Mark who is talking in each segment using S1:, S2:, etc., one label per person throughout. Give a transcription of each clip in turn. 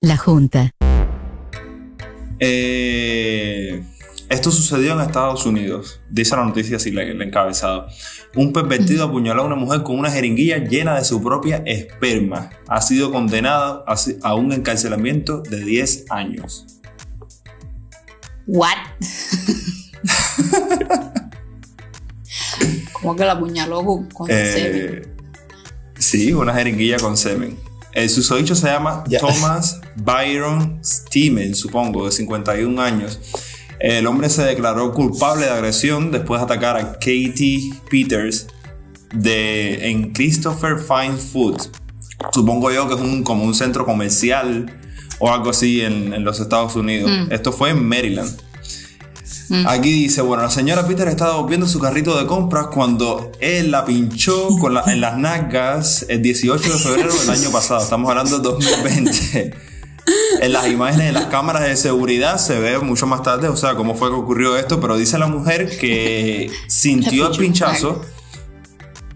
S1: La Junta.
S2: Eh, esto sucedió en Estados Unidos. Dice la noticia así, el encabezado. Un pervertido apuñaló a una mujer con una jeringuilla llena de su propia esperma. Ha sido condenado a un encarcelamiento de 10 años.
S3: ¿What? ¿Cómo que la apuñaló con,
S2: eh, semen? Sí, una jeringuilla con semen. El susodicho se llama Thomas Byron Steeman, supongo, de 51 años. El hombre se declaró culpable de agresión después de atacar a Katie Peters de, en Christopher Fine Food. Supongo yo que es un, como un centro comercial o algo así en, los Estados Unidos. Mm. Esto fue en Maryland. Mm. Aquí dice, bueno, la señora Peter estaba volviendo su carrito de compras cuando él la pinchó con en las nalgas el 18 de febrero del año pasado. Estamos hablando de 2020. En las imágenes de las cámaras de seguridad se ve mucho más tarde, o sea, cómo fue que ocurrió esto, pero dice la mujer que sintió el pinchazo,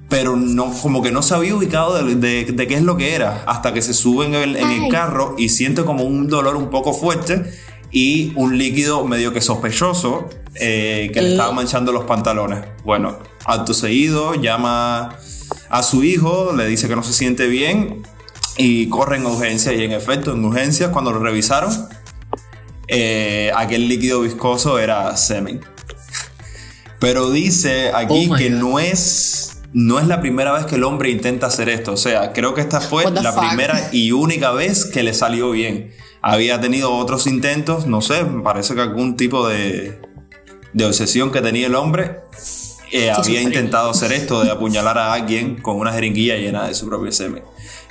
S2: pero no, como que no se había ubicado de, qué es lo que era, hasta que se sube en el, en el carro y siente como un dolor un poco fuerte y un líquido medio que sospechoso eh, que le estaba manchando los pantalones. Bueno, acto seguido llama a su hijo, le dice que no se siente bien y corre en urgencia y en efecto en urgencias cuando lo revisaron eh, aquel líquido viscoso era semen. Pero dice aquí oh que no es, no es la primera vez que el hombre intenta hacer esto. O sea, creo que esta fue la primera y única vez que le salió bien había tenido otros intentos, no sé, me parece que algún tipo de, de obsesión que tenía el hombre eh, había intentado hacer esto de apuñalar a alguien con una jeringuilla llena de su propio semen.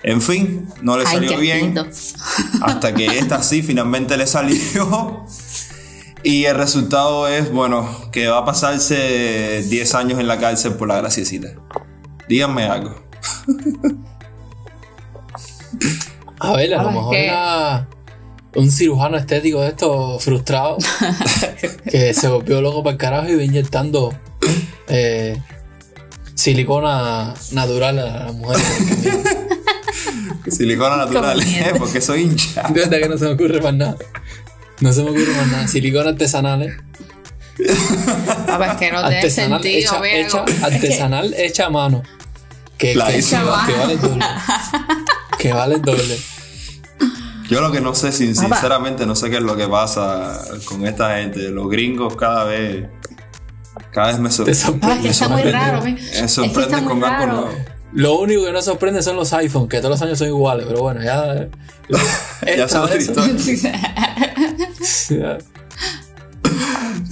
S2: En fin, no le salió bien hasta que esta sí finalmente le salió. Y el resultado es, bueno, que va a pasarse 10 años en la cárcel por la graciecita. Díganme algo.
S4: A ver, a lo mejor era un cirujano estético de esto frustrado que se volvió loco para el carajo y va inyectando eh, silicona natural a las mujeres.
S2: silicona natural, ¿eh? porque soy hincha.
S4: Desde que no se me ocurre más nada. No se me ocurre más nada. Silicona artesanal.
S3: Ah, que no artesanal sentido,
S4: hecha, artesanal hecha a mano. Que, que, que, vale doble. que vale doble.
S2: Yo lo que no sé, sinceramente, no sé qué es lo que pasa con esta gente. Los gringos cada vez. Cada vez me, sorprende.
S3: Ah, es que está muy raro. Me,
S2: sorprende con algo
S4: Lo único que no sorprende son los iPhones, que todos los años son iguales, pero bueno, ya.
S2: ya son
S3: Está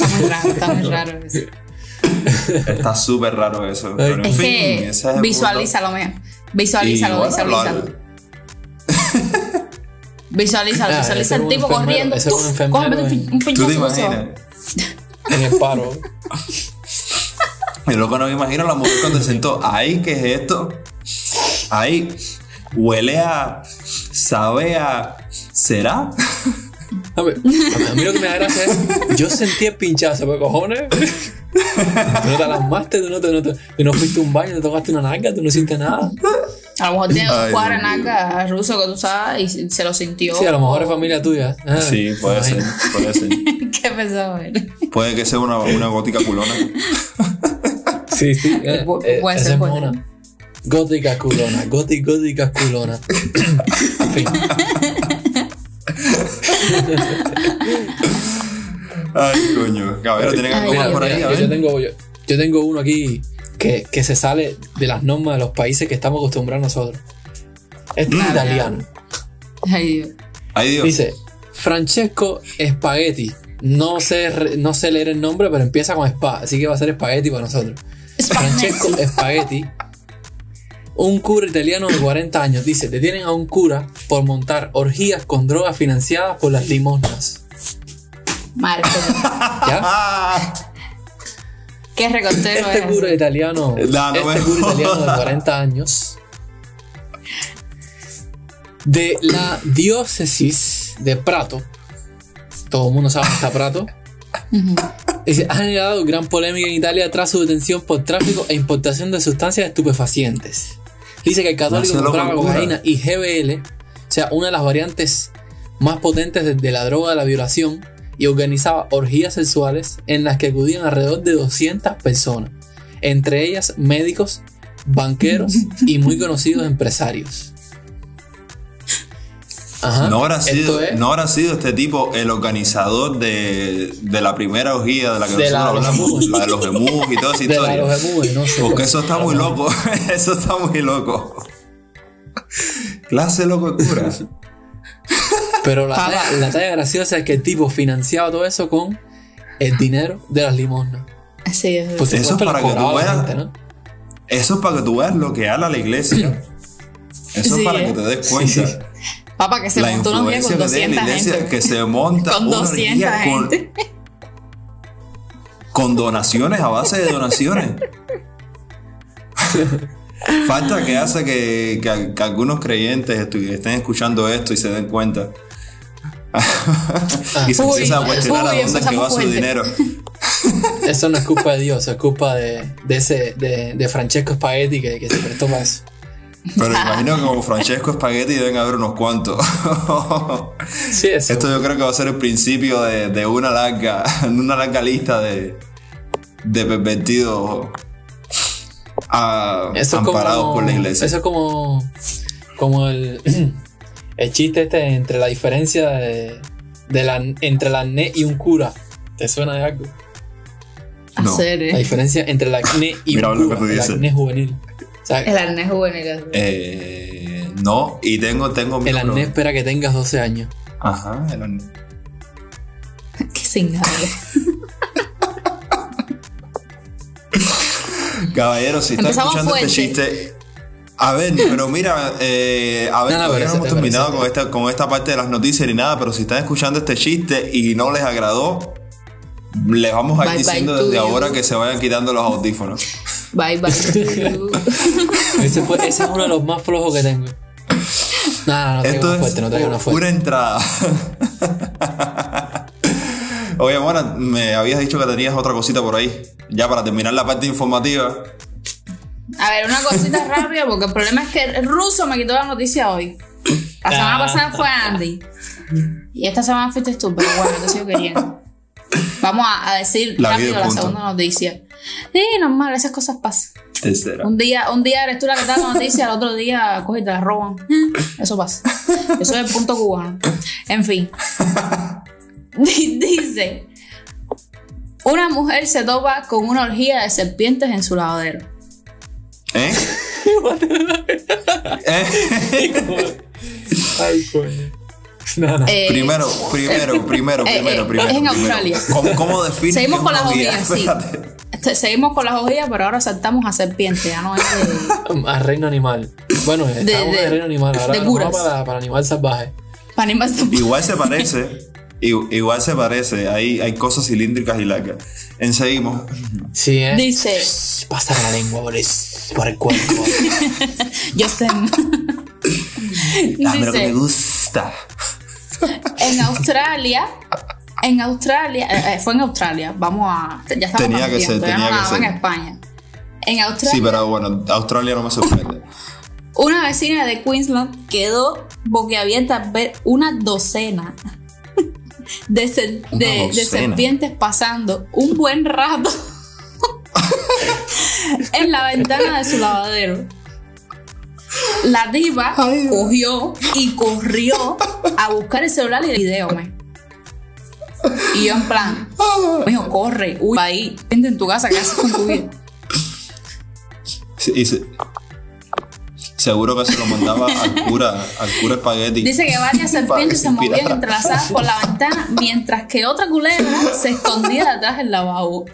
S3: muy raro, está muy raro eso.
S2: Está súper raro eso. Pero en fin,
S3: es visualízalo, Visualízalo, visualízalo. Visualízalo, ah, visualiza el tipo corriendo. Ese un enfermero. un pinchazo.
S4: En el paro.
S2: Y luego no me imagino la mujer cuando se sentó. Ay, ¿qué es esto? Ay, huele a. sabe a. ¿Será?
S4: A, ver, a mí lo que me da gracia es. Yo sentí el pinchazo, ¿qué cojones? Tú no te alarmaste, tú no, te, no, te, tú no fuiste a un baño, te tocaste una nalga, tú no sientes nada.
S3: A lo mejor tiene un cuadro naca ruso que tú sabes y se lo sintió.
S4: Sí, a lo mejor es familia tuya.
S2: Ah, sí, puede ser, puede ser.
S3: ¿Qué pensaba él?
S2: Puede que sea una, una gótica culona.
S4: sí, sí. Eh, eh, puede ser, puede Gótica culona, gótica, gótica culona. en fin.
S2: Ay, coño. Caballero, ¿tienen algo más por ahí?
S4: yo, tengo, yo, yo tengo uno aquí que, que, se sale de las normas de los países que estamos acostumbrados nosotros. Este es italiano.
S3: Ay,
S2: Dios.
S4: Dice Francesco Spaghetti. No sé, no sé leer el nombre, pero empieza con spa, así que va a ser Spaghetti para nosotros. Francesco Spaghetti. Un cura italiano de 40 años dice: Detienen a un cura por montar orgías con drogas financiadas por las limosnas.
S3: Marco. ¿Ya? Qué
S4: Este cura italiano, este cura italiano de 40 años, de la diócesis de Prato, todo el mundo sabe dónde está Prato, ha generado gran polémica en Italia tras su detención por tráfico e importación de sustancias estupefacientes. Dice que el católico compraba cocaína y GBL, o sea, una de las variantes más potentes de la droga de la violación y organizaba orgías sexuales en las que acudían alrededor de 200 personas, entre ellas médicos, banqueros y muy conocidos empresarios.
S2: no, habrá sido, no habrá sido este tipo el organizador de, la primera orgía de la que nosotros hablamos, la de los gemus y toda esa historia. Porque eso está muy loco, eso está muy loco. Clase locura.
S4: Pero la, talla, graciosa es que el tipo financiaba todo eso con el dinero de las limosnas.
S3: Así es.
S2: Pues eso es para que tú veas. Eso es para que tú veas lo que habla la iglesia. Eso es para que te des cuenta.
S3: Papá, que se la montó una con 200 gente.
S2: Que se monta
S3: con 200 gente.
S2: Con, donaciones, a base de donaciones. Falta que hace que, que, algunos creyentes estén escuchando esto y se den cuenta. y se empieza a cuestionar a dónde que va su dinero.
S4: Eso no es culpa de Dios, es culpa de, de ese, de, de, Francesco Spaghetti que, que se prestó más.
S2: Pero imagino que como Francesco Spaghetti deben haber unos cuantos.
S4: sí, eso.
S2: Esto yo creo que va a ser el principio de, de una larga, una larga lista de, de pervertidos amparados por la iglesia.
S4: Eso es como, como el, el chiste este entre la diferencia de, la, entre el acné y un cura. ¿Te suena de algo?
S3: No.
S4: La diferencia entre el acné y un cura, el acné juvenil.
S3: el acné juvenil.
S2: Eh, no, y tengo, tengo
S4: El acné espera que tengas 12 años.
S2: Ajá, el acné.
S3: Qué sin
S2: Caballero, si estás escuchando este chiste, a ver, pero mira, eh, a ver, no, no, no hemos terminado con esta, con esta parte de las noticias ni nada, pero si están escuchando este chiste y no les agradó, les vamos a ir diciendo desde ahora que se vayan quitando los audífonos.
S3: Bye bye.
S4: ese, fue, ese es uno de los más flojos que tengo. No, no, Esto una fuerte, no traigo una fuerte.
S2: Una entrada. Oye, Mona, me habías dicho que tenías otra cosita por ahí. Ya para terminar la parte informativa.
S3: A ver, una cosita rápida, porque el problema es que el ruso me quitó la noticia hoy. La semana ah. pasada fue Andy. Y esta semana fuiste tú, pero bueno, te sigo queriendo. Vamos a, decir rápido la segunda noticia. Sí, normal, esas cosas pasan. Un día, un día eres tú la que da la noticia, el otro día coges y te la roban. Eso pasa. Eso es el punto cubano. En fin. Dice: Una mujer se topa con una orgía de serpientes en su lavadero.
S2: ¿Eh?
S4: ¿Eh? Ay, coño.
S3: Eh,
S2: primero, primero, primero, eh, primero, primero.
S3: Es en Australia.
S2: ¿Cómo, cómo defines
S3: Seguimos con las hojías, sí. Seguimos con las hojías, pero ahora saltamos a serpiente, ya no es
S4: de... A reino animal. Bueno, estamos de, de reino animal, ahora de no para, para animal salvaje.
S3: Para animal salvaje.
S2: Igual se parece, Igual se parece, hay, hay cosas cilíndricas y lacas. En seguimos.
S4: Sí, ¿eh?
S3: Dice.
S4: Pasa la lengua por, por el cuerpo.
S3: Yo sé.
S2: Dame lo que me gusta.
S3: En Australia. En Australia. Eh, eh, fue en Australia. Vamos a. Ya estamos
S2: Tenía que ser, tenía que ser.
S3: en España. En Australia.
S2: Sí, pero bueno, Australia no me sorprende.
S3: Una vecina de Queensland quedó boquiabierta al ver una docena de, de, serpientes pasando un buen rato en la ventana de su lavadero. La diva cogió y corrió a buscar el celular y el video. Y yo en plan, me dijo, corre, uy, ahí, vente en tu casa, ¿qué haces con tu vida?
S2: Sí, sí. Seguro que se lo mandaba al cura, al cura espagueti.
S3: Dice que varias serpientes se movían entrelazadas por la ventana, mientras que otra culebra se escondía detrás del lavabo.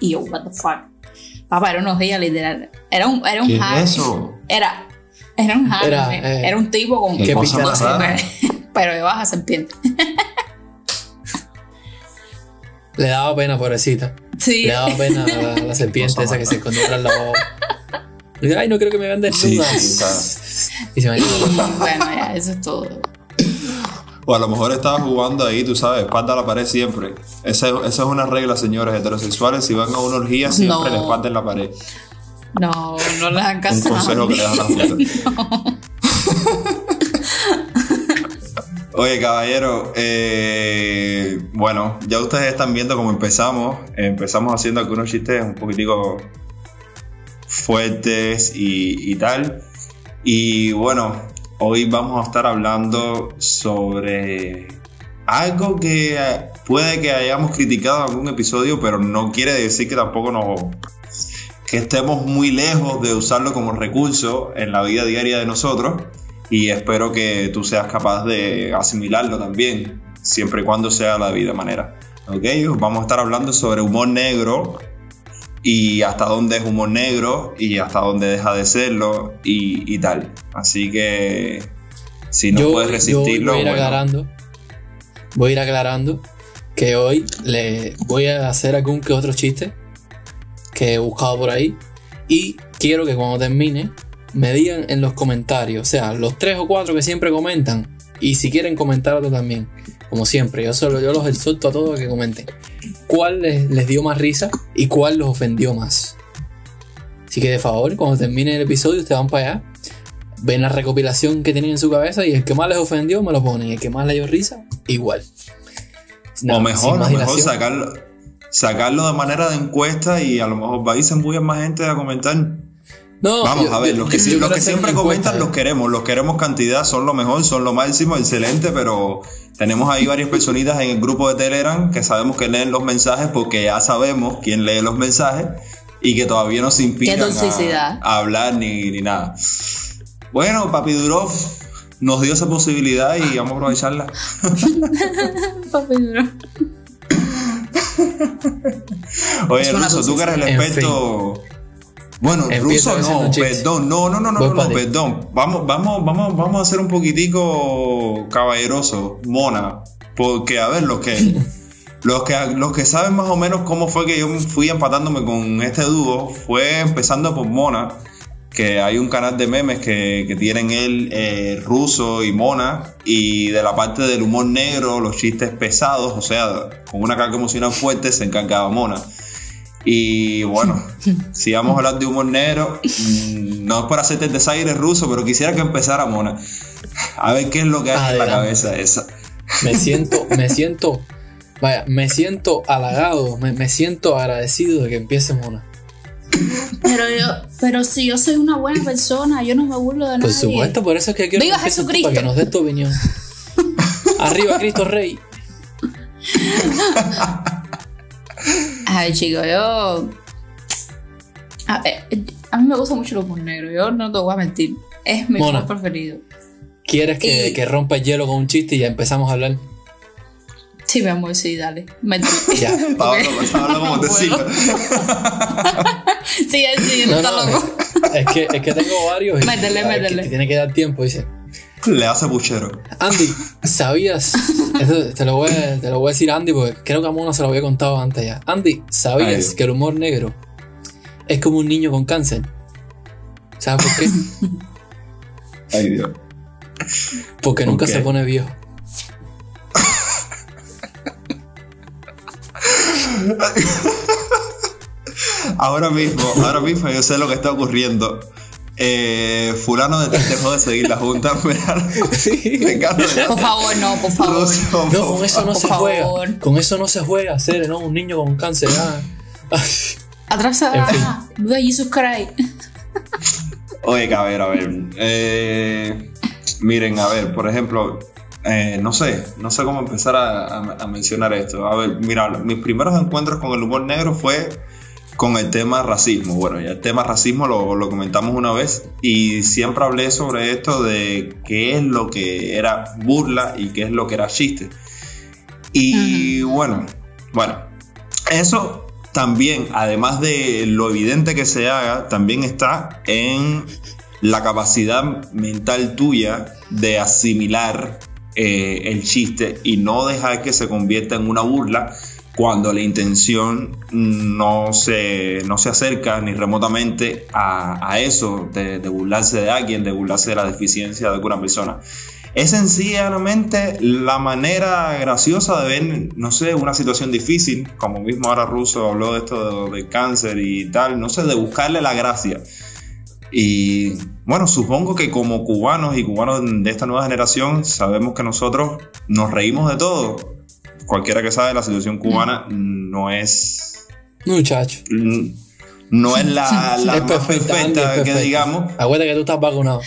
S3: Y yo, what the fuck. Papá, era unos días literal. Era un, era un
S2: ¿Qué es eso?
S3: Era, era un hack. Era, eh, era, un tipo con
S2: que
S3: pero de baja serpiente.
S4: Le daba pena, pobrecita.
S3: Sí.
S4: Le daba pena a la, serpiente esa que se escondió del lavabo. Dice, ay, no creo que me vean desnuda. Sí, y se
S3: me Bueno, ya, eso es todo.
S2: O a lo mejor estaba jugando ahí, tú sabes, espalda a la pared siempre. Esa, esa es una regla, señores heterosexuales. Si van a una orgía, siempre les espalda en la pared.
S3: No, no les dan caso.
S2: Un consejo que le dan la. Oye, caballero, eh, bueno, ya ustedes están viendo cómo empezamos. Empezamos haciendo algunos chistes un poquitico fuertes y, y tal. Y bueno, hoy vamos a estar hablando sobre algo que puede que hayamos criticado en algún episodio, pero no quiere decir que tampoco nos que estemos muy lejos de usarlo como recurso en la vida diaria de nosotros y espero que tú seas capaz de asimilarlo también, siempre y cuando sea la vida manera. Vamos a estar hablando sobre humor negro y hasta dónde es humor negro y hasta dónde deja de serlo y, tal. Así que si no puedes resistirlo...
S4: voy, a ir aclarando, voy a ir aclarando que hoy le voy a hacer algún que otro chiste que he buscado por ahí. Y quiero que cuando termine me digan en los comentarios, o sea, los tres o cuatro que siempre comentan, y si quieren comentar otro también, como siempre, yo solo yo los exhorto a todos a que comenten. ¿Cuál les, dio más risa y cuál los ofendió más? Así que de favor, cuando termine el episodio, ustedes van para allá, ven la recopilación que tienen en su cabeza y el que más les ofendió me lo ponen, y el que más les dio risa, igual.
S2: o mejor, mejor sacarlo, sacarlo de manera de encuesta y a lo mejor va y se más gente a comentar. Vamos a ver, los que, siempre comentan los queremos, los queremos cantidad, son lo mejor, son lo máximo, excelente, pero tenemos ahí varias personitas en el grupo de Telegram que sabemos que leen los mensajes porque ya sabemos quién lee los mensajes y que todavía no se impiden a, hablar ni, ni, nada. Bueno, Papi Durov nos dio esa posibilidad y vamos a aprovecharla. Papi Durov. Oye, Ruso, tú que eres el experto... Bueno, ruso no, perdón, no, no, no, no, no, perdón. Vamos, vamos, vamos, vamos a ser un poquitico caballeroso, mona. Porque, a ver, los que, los que, los que saben más o menos cómo fue que yo fui empatándome con este dúo, fue empezando por Mona, que hay un canal de memes que, que tienen él, eh, ruso y Mona, y de la parte del humor negro, los chistes pesados, o sea, con una carga emocional fuerte, se encargaba Mona. Y bueno, si vamos a hablar de humor negro, mm, no es por hacerte el desaire ruso, pero quisiera que empezara Mona. A ver qué es lo que hay en la cabeza esa.
S4: Me siento, me siento, vaya, me siento halagado, me, siento agradecido de que empiece Mona.
S3: Pero yo, pero si yo soy una buena persona, yo no me burlo de nadie.
S4: Por supuesto, por eso es que quiero
S3: ¡Viva Jesucristo!
S4: para que nos des tu opinión. Arriba Cristo Rey.
S3: Ay, chicos, yo. A, mí me gusta mucho el humor negro, yo no te voy a mentir. Es mi humor preferido.
S4: ¿Quieres que, que, rompa el hielo con un chiste y ya empezamos a hablar?
S3: Sí, mi amor, sí, dale.
S2: Ya, Pablo, Pablo, como te sigo.
S3: sí, sí, no, está loco.
S4: Es que, es que tengo varios.
S3: Métele, métele.
S4: Que, tiene que dar tiempo, dice.
S2: Le hace buchero.
S4: Andy, ¿sabías? te, lo voy a, te lo voy a decir Andy porque creo que a Mona se lo había contado antes ya. Andy, ¿sabías que el humor negro es como un niño con cáncer? ¿Sabes por qué?
S2: Ay, Dios.
S4: Porque nunca se pone viejo.
S2: ahora mismo, ahora mismo yo sé lo que está ocurriendo eh, fulano de dejó de seguir la junta.
S3: sí. por favor, no, por favor.
S4: no, con eso no se juega. Con eso no se juega, hacer, ¿no? Un niño con cáncer. Ah.
S3: Atrasada. En fin. Jesus
S2: Oye, a ver, a ver. Eh, miren, a ver, por ejemplo, eh, no sé, no sé cómo empezar a, a, mencionar esto. A ver, mira, mis primeros encuentros con el humor negro fue con el tema racismo. Bueno, ya el tema racismo lo, lo, comentamos una vez y siempre hablé sobre esto de qué es lo que era burla y qué es lo que era chiste. Y bueno, bueno, eso también, además de lo evidente que se haga, también está en la capacidad mental tuya de asimilar eh, el chiste y no dejar que se convierta en una burla cuando la intención no se, no se acerca ni remotamente a, eso, de, burlarse de alguien, de burlarse de la deficiencia de alguna persona. Es sencillamente la manera graciosa de ver, no sé, una situación difícil, como mismo ahora Russo habló de esto del cáncer y tal, no sé, de buscarle la gracia. Y bueno, supongo que como cubanos y cubanos de esta nueva generación, sabemos que nosotros nos reímos de todo. Cualquiera que sabe, la situación cubana no es.
S4: Muchacho.
S2: No es la, la
S4: Es
S2: más
S4: perfecta, Andy,
S2: perfecta
S4: es
S2: que digamos.
S4: Acuérdate que tú estás vacunado.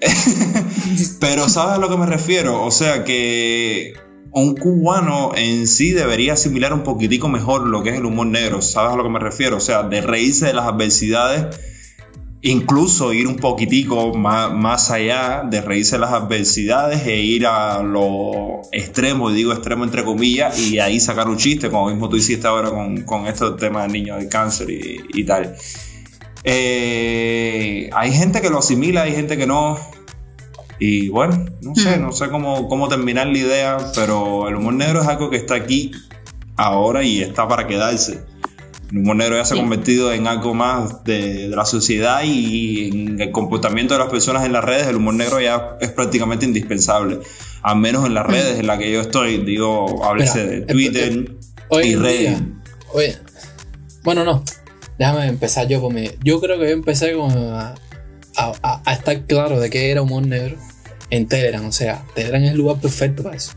S2: Pero ¿sabes a lo que me refiero? O sea que un cubano en sí debería asimilar un poquitico mejor lo que es el humor negro. ¿Sabes a lo que me refiero? O sea, de reírse de las adversidades, incluso ir un poquitico más, más allá de reírse las adversidades e ir a lo extremo, digo extremo entre comillas, y ahí sacar un chiste, como mismo tú hiciste ahora con, con estos temas de niños de cáncer y, y tal. Eh, hay gente que lo asimila, hay gente que no. Y bueno, no sé, no sé cómo, cómo terminar la idea, pero el humor negro es algo que está aquí ahora y está para quedarse. El humor negro ya se ha
S3: Sí.
S2: convertido en algo más de, de la sociedad y en el comportamiento de las personas en las redes, el humor negro ya es prácticamente indispensable. Al menos en las redes en las que yo estoy, digo, háblese
S4: Mira,
S2: de
S4: eh,
S2: Twitter
S4: Hoy
S2: y redes.
S4: oye, bueno, no. Déjame empezar yo por mi. Yo creo que yo empecé con a, a- a- a estar claro de qué era humor negro en Telegram. O sea, Telegram es el lugar perfecto para eso.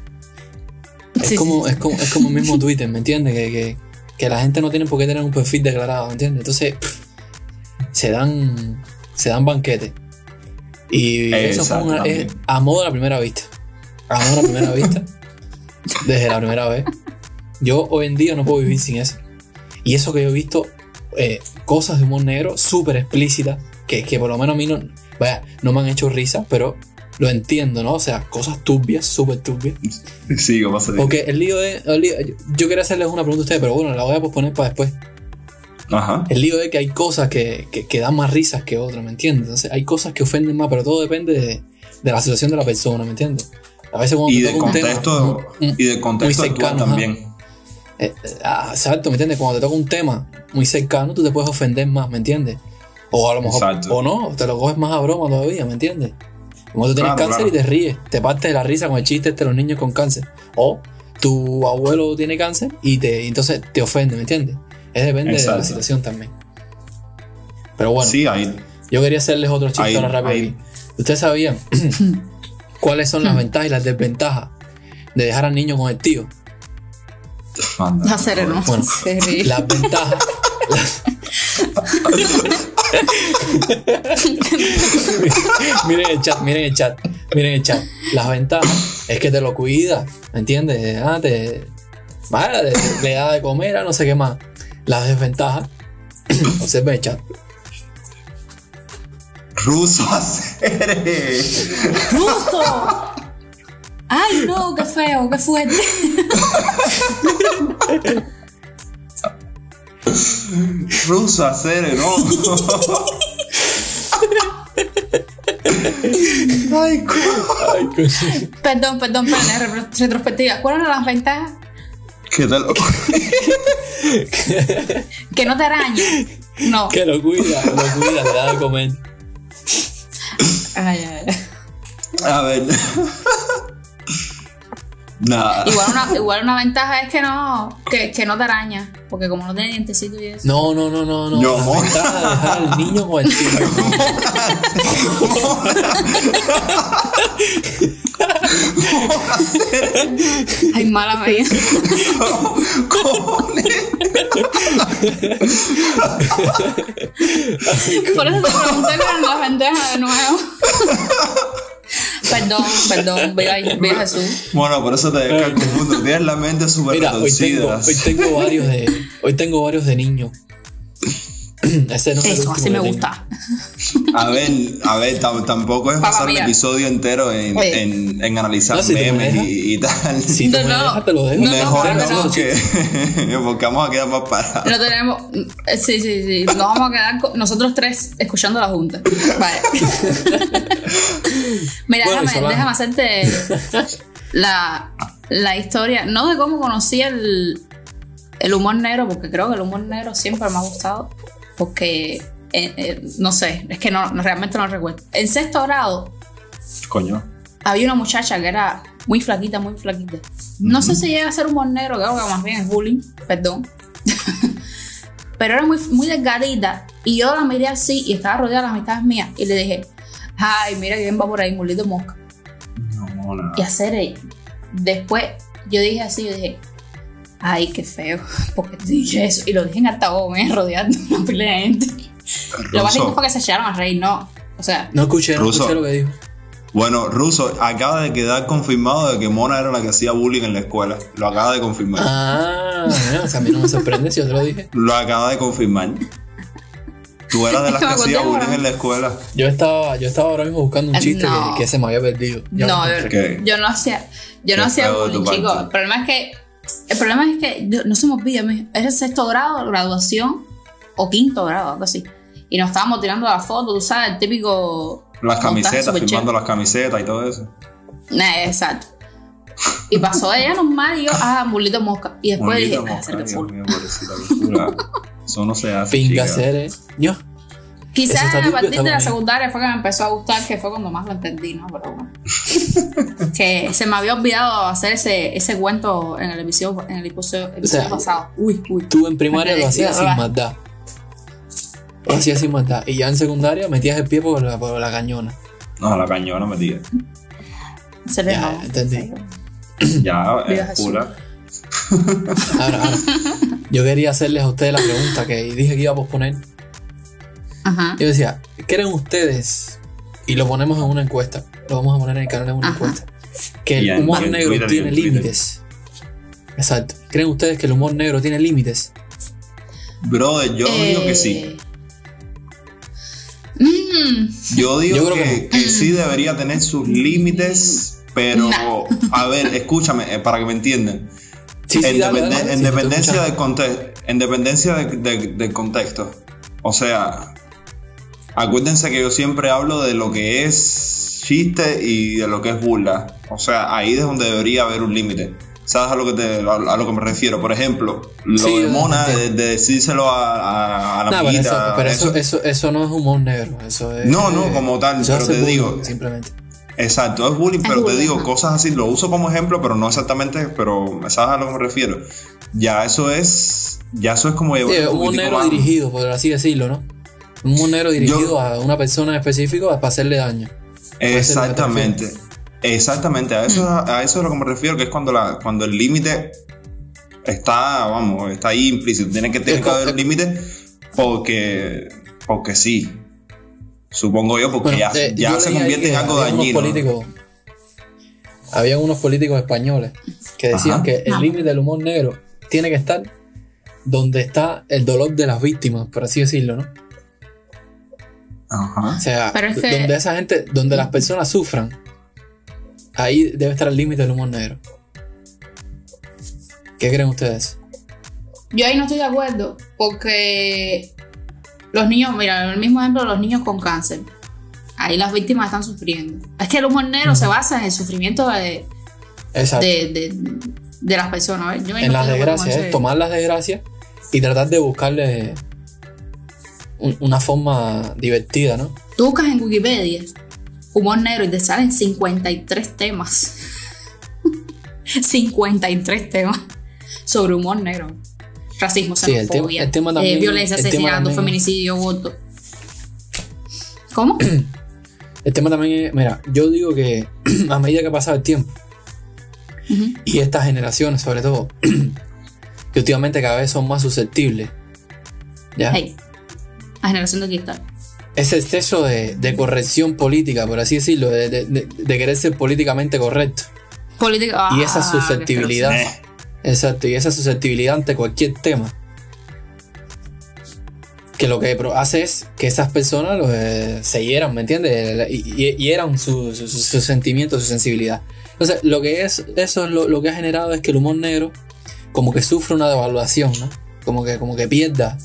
S4: Es,
S3: Sí,
S4: como,
S3: sí.
S4: es, como, es como el mismo Twitter, ¿me entiendes? Que, que, que la gente no tiene por qué tener un perfil declarado, ¿me entiendes? Entonces, pff, se dan, se dan banquetes. Y eso fue una, es
S2: Exactamente.
S4: amor a la primera vista. Amor a la primera vista. Desde la primera vez. Yo hoy en día no puedo vivir sin eso. Y eso que yo he visto, eh, cosas de humor negro súper explícitas, que, que por lo menos a mí no, vaya, no me han hecho risa, pero lo entiendo, ¿no? O sea, cosas turbias, súper turbias.
S2: Sí, ¿qué pasa?
S4: Porque el lío es. el lío- yo quería hacerles una pregunta a ustedes, pero bueno, la voy a posponer para después.
S2: Ajá.
S4: El lío es que hay cosas que, que, que dan más risas que otras, ¿me entiendes? Entonces, hay cosas que ofenden más, pero todo depende de, de la situación de la persona, ¿me entiendes? A veces cuando
S2: Y
S4: te
S2: del
S4: toca un tema.
S2: y del contexto
S4: muy
S2: actual
S4: cercano,
S2: también.
S4: eh, eh, ah, exacto, ¿me entiendes? Cuando te toca un tema muy cercano, tú te puedes ofender más, ¿me entiendes? O a lo mejor,
S2: Exacto.
S4: o no, te lo coges más a broma todavía, ¿me entiendes? Como tú tienes
S2: Claro,
S4: cáncer
S2: claro.
S4: y te ríes, te partes de la risa con el chiste de los niños con cáncer. O tu abuelo tiene cáncer y te y entonces te ofende, ¿me entiendes? Es depende de la situación también. Pero bueno,
S2: Sí, ahí.
S4: yo quería hacerles otro chiste ahora rápido
S2: ahí.
S4: aquí. ¿Ustedes sabían cuáles son las ventajas y las desventajas de dejar al niño con el tío?
S2: Anda.
S3: No, sereno.
S4: Bueno. Las ventajas. miren el chat, miren el chat, miren el chat. Las ventajas es que te lo cuida, ¿me entiendes? Ah, te, vaya, te- le da de comer a no sé qué más. Las desventajas, observen el chat.
S2: Ruso hacer.
S3: ¡Ruso! ¡Ay, no! ¡Qué feo! ¡Qué fuerte!
S2: Ruso hacer, no. Ay, cu-
S4: Ay.
S3: Perdón, perdón, perdón, la retrospectiva. ¿Cuáles eran las ventajas?
S2: ¿Qué tal?
S3: Que no te arañe. No.
S4: que lo cuida, lo cuida, le da de comer.
S3: Ay, ay, ay.
S2: A ver. Nada.
S3: Igual una, igual una ventaja es que no, que, que no te araña. Porque como no tiene dientecito y eso.
S4: No, no, no, no, no.
S2: No,
S4: La ventaja de dejar al niño con el tío.
S3: Ay, mala mía.
S2: Cojones.
S3: Por eso te pregunté con las ventajas de nuevo. Perdón, perdón, viva, viva Jesús.
S2: Bueno, por eso te descargo el mundo. Tienes la mente súper
S4: Mira, hoy tengo,
S2: retorcida.
S4: hoy tengo varios de. Hoy tengo varios de niños. Ese
S3: Eso, así me gusta.
S2: A ver, a ver, tam- tampoco es pasar el
S3: mía.
S2: episodio entero en, en, en analizar
S4: No, si
S2: memes y, y tal.
S4: Si
S3: No,
S4: me
S3: no.
S4: dejas, te lo dejo.
S3: No, no,
S2: Mejor no,
S3: que no.
S2: porque, porque vamos a quedar más parados.
S3: No tenemos. Sí, sí, sí. Nos vamos a quedar nosotros tres escuchando la junta. Vale. Mira,
S4: Bueno,
S3: déjame, déjame hacerte la, la historia. No de cómo conocí el, el humor negro, porque creo que el humor negro siempre me ha gustado. Porque. eh, eh, no sé, es que no, no- realmente no recuerdo. En sexto grado
S2: Coño.
S3: había una muchacha que era muy flaquita, muy flaquita. No sé si llega a ser humor negro, creo que más bien es bullying, perdón. Pero era muy, muy delgadita Y yo la miré así y estaba rodeada de las amistades mías. Y le dije, ay, mira quién va por ahí, mulito mosca.
S2: No, nada.
S3: Y hacer ella. Después yo dije así, yo dije, ay, qué feo, porque te dije eso. Y lo dije en altavoz, me rodeando una pila de gente. Lo más lindo fue que se echaron a reír, no. O sea,
S4: No escuché, no
S2: Ruso.
S4: escuché lo que dijo.
S2: Bueno, Ruso, acaba de quedar confirmado de que Mona era la que hacía bullying en la escuela. Lo acaba de confirmar.
S4: Ah, o sea, a mí no me sorprende si yo te lo dije.
S2: Lo acaba de confirmar. Tú eras de las que hacía bullying en la escuela.
S4: Yo estaba, yo estaba ahora mismo buscando un
S3: Eh,
S4: chiste
S3: no.
S4: que, que se me había perdido. Ya
S3: no, yo, yo no hacía, yo no hacía bullying, chicos. El problema es que, el problema es que no se me olvida, era el sexto grado, graduación, o quinto grado, algo así. Y nos estábamos tirando la foto, tú sabes, el típico.
S2: Las camisetas, firmando las camisetas y todo eso.
S3: Exacto. Y pasó ella normal y yo, ah, mulito mosca. Y después dije, voy a
S2: mosca, Dios mío, pobrecita. Eso no se hace.
S4: Pinga
S2: chica.
S4: ser, eh. Yo.
S3: Quizás a partir de la secundaria fue que me empezó a gustar, que fue cuando más lo entendí, ¿no? Pero bueno. que se me había olvidado hacer ese, ese cuento en el episodio, en el episodio, episodio
S4: sea,
S3: pasado. Uy, uy.
S4: Tú en primaria lo hacías sin maldad. Lo hacías sin maldad. Y ya en secundaria metías el pie por la, por la cañona.
S2: No, la cañona metida.
S3: Se le
S4: Ya, entendí.
S2: Ya,
S3: Viva
S2: es cura.
S4: Ahora, ahora. Yo quería hacerles a ustedes la pregunta que dije que iba a posponer.
S3: Ajá.
S4: Yo decía, ¿creen ustedes? Y lo ponemos en una encuesta. Lo vamos a poner en el canal en una
S3: Ajá.
S4: encuesta. Que el humor
S2: en
S4: negro tiene límites. Exacto. ¿Creen ustedes que el humor negro tiene límites?
S2: Brother, yo digo que sí.
S3: Eh, mm,
S2: Yo digo
S4: Yo creo
S2: que,
S4: que
S2: que sí debería tener sus límites, pero
S3: No.
S2: a ver, escúchame, eh, para que me entiendan.
S4: Sí, sí,
S2: en,
S4: dale,
S2: depende-
S4: dale,
S2: en
S4: sí, te estoy
S2: dependencia del contexto, en dependencia de- de- del contexto. O sea, acuérdense que yo siempre hablo de lo que es chiste y de lo que es burla. O sea, ahí es donde debería haber un límite. ¿Sabes a lo que te, a, lo que me refiero? Por ejemplo, lo
S4: Sí,
S2: de Mona, de, decírselo a, a- a la
S4: No, pero, eso, pero eso,
S2: eso-
S4: eso, eso no es humor negro. Eso es,
S2: No, no, como tal,
S4: eso
S2: pero te
S4: bullying,
S2: digo.
S4: Simplemente.
S2: Exacto, es bullying,
S3: Es
S2: pero te digo cosas así, lo uso como ejemplo, pero no exactamente, pero ¿sabes a lo que me refiero? Ya eso es, ya eso es como llevar
S4: Sí,
S2: un
S4: humor negro
S2: más.
S4: dirigido, por así decirlo, ¿no? Un humor negro dirigido
S2: Yo-
S4: a una persona en específico para hacerle daño.
S2: Exactamente, exactamente, a eso, a eso es a lo que me refiero, que es cuando, la, cuando el límite está, vamos, está ahí implícito, tiene que, tiene
S4: Es
S2: que haber un límite porque, porque sí, supongo yo, porque
S4: Bueno,
S2: ya,
S4: eh,
S2: ya
S4: yo
S2: se convierte en algo dañino.
S4: políticos- había unos políticos españoles que decían
S2: Ajá.
S4: que el límite del humor negro tiene que estar donde está el dolor de las víctimas, por así decirlo, ¿no?
S2: Ajá.
S4: O sea, donde esa gente, donde las personas sufran, ahí debe estar el límite del humor negro. ¿Qué creen ustedes?
S3: Yo ahí no estoy de acuerdo, porque los niños, mira, el mismo ejemplo de los niños con cáncer. Ahí las víctimas están sufriendo. Es que el humor negro se basa en el sufrimiento de,
S4: Exacto.
S3: de, de, de las personas.
S4: en
S3: no
S4: las desgracias, es tomar las desgracias y tratar de buscarle un- una forma divertida, ¿no?
S3: Tú buscas en Wikipedia humor negro y te salen 53 temas. 53 temas sobre humor negro. Racismo,
S4: Sí, el tema-
S3: xenofobia,
S4: el tema
S3: eh,
S4: también-
S3: violencia, asesinato, feminicidio, aborto. ¿Cómo?
S4: El tema también es, mira, yo digo que a medida que pasa el tiempo y estas generaciones sobre todo, que últimamente cada vez son más susceptibles, ¿ya?
S3: Hey, la generación de cristal.
S4: Ese exceso de, de corrección política, por así decirlo, de, de- de- de querer ser políticamente correcto.
S3: Política.
S4: y esa
S3: ah, qué
S4: susceptibilidad, exacto, y esa susceptibilidad ante cualquier tema. Que lo que hace es que esas personas eh, se hieran, ¿me entiendes? Hieran su, su, su- su sentimiento, su sensibilidad. Entonces, lo que es, eso es lo, lo que ha generado es que el humor negro como que sufre una devaluación, ¿no? Como que, como que pierda,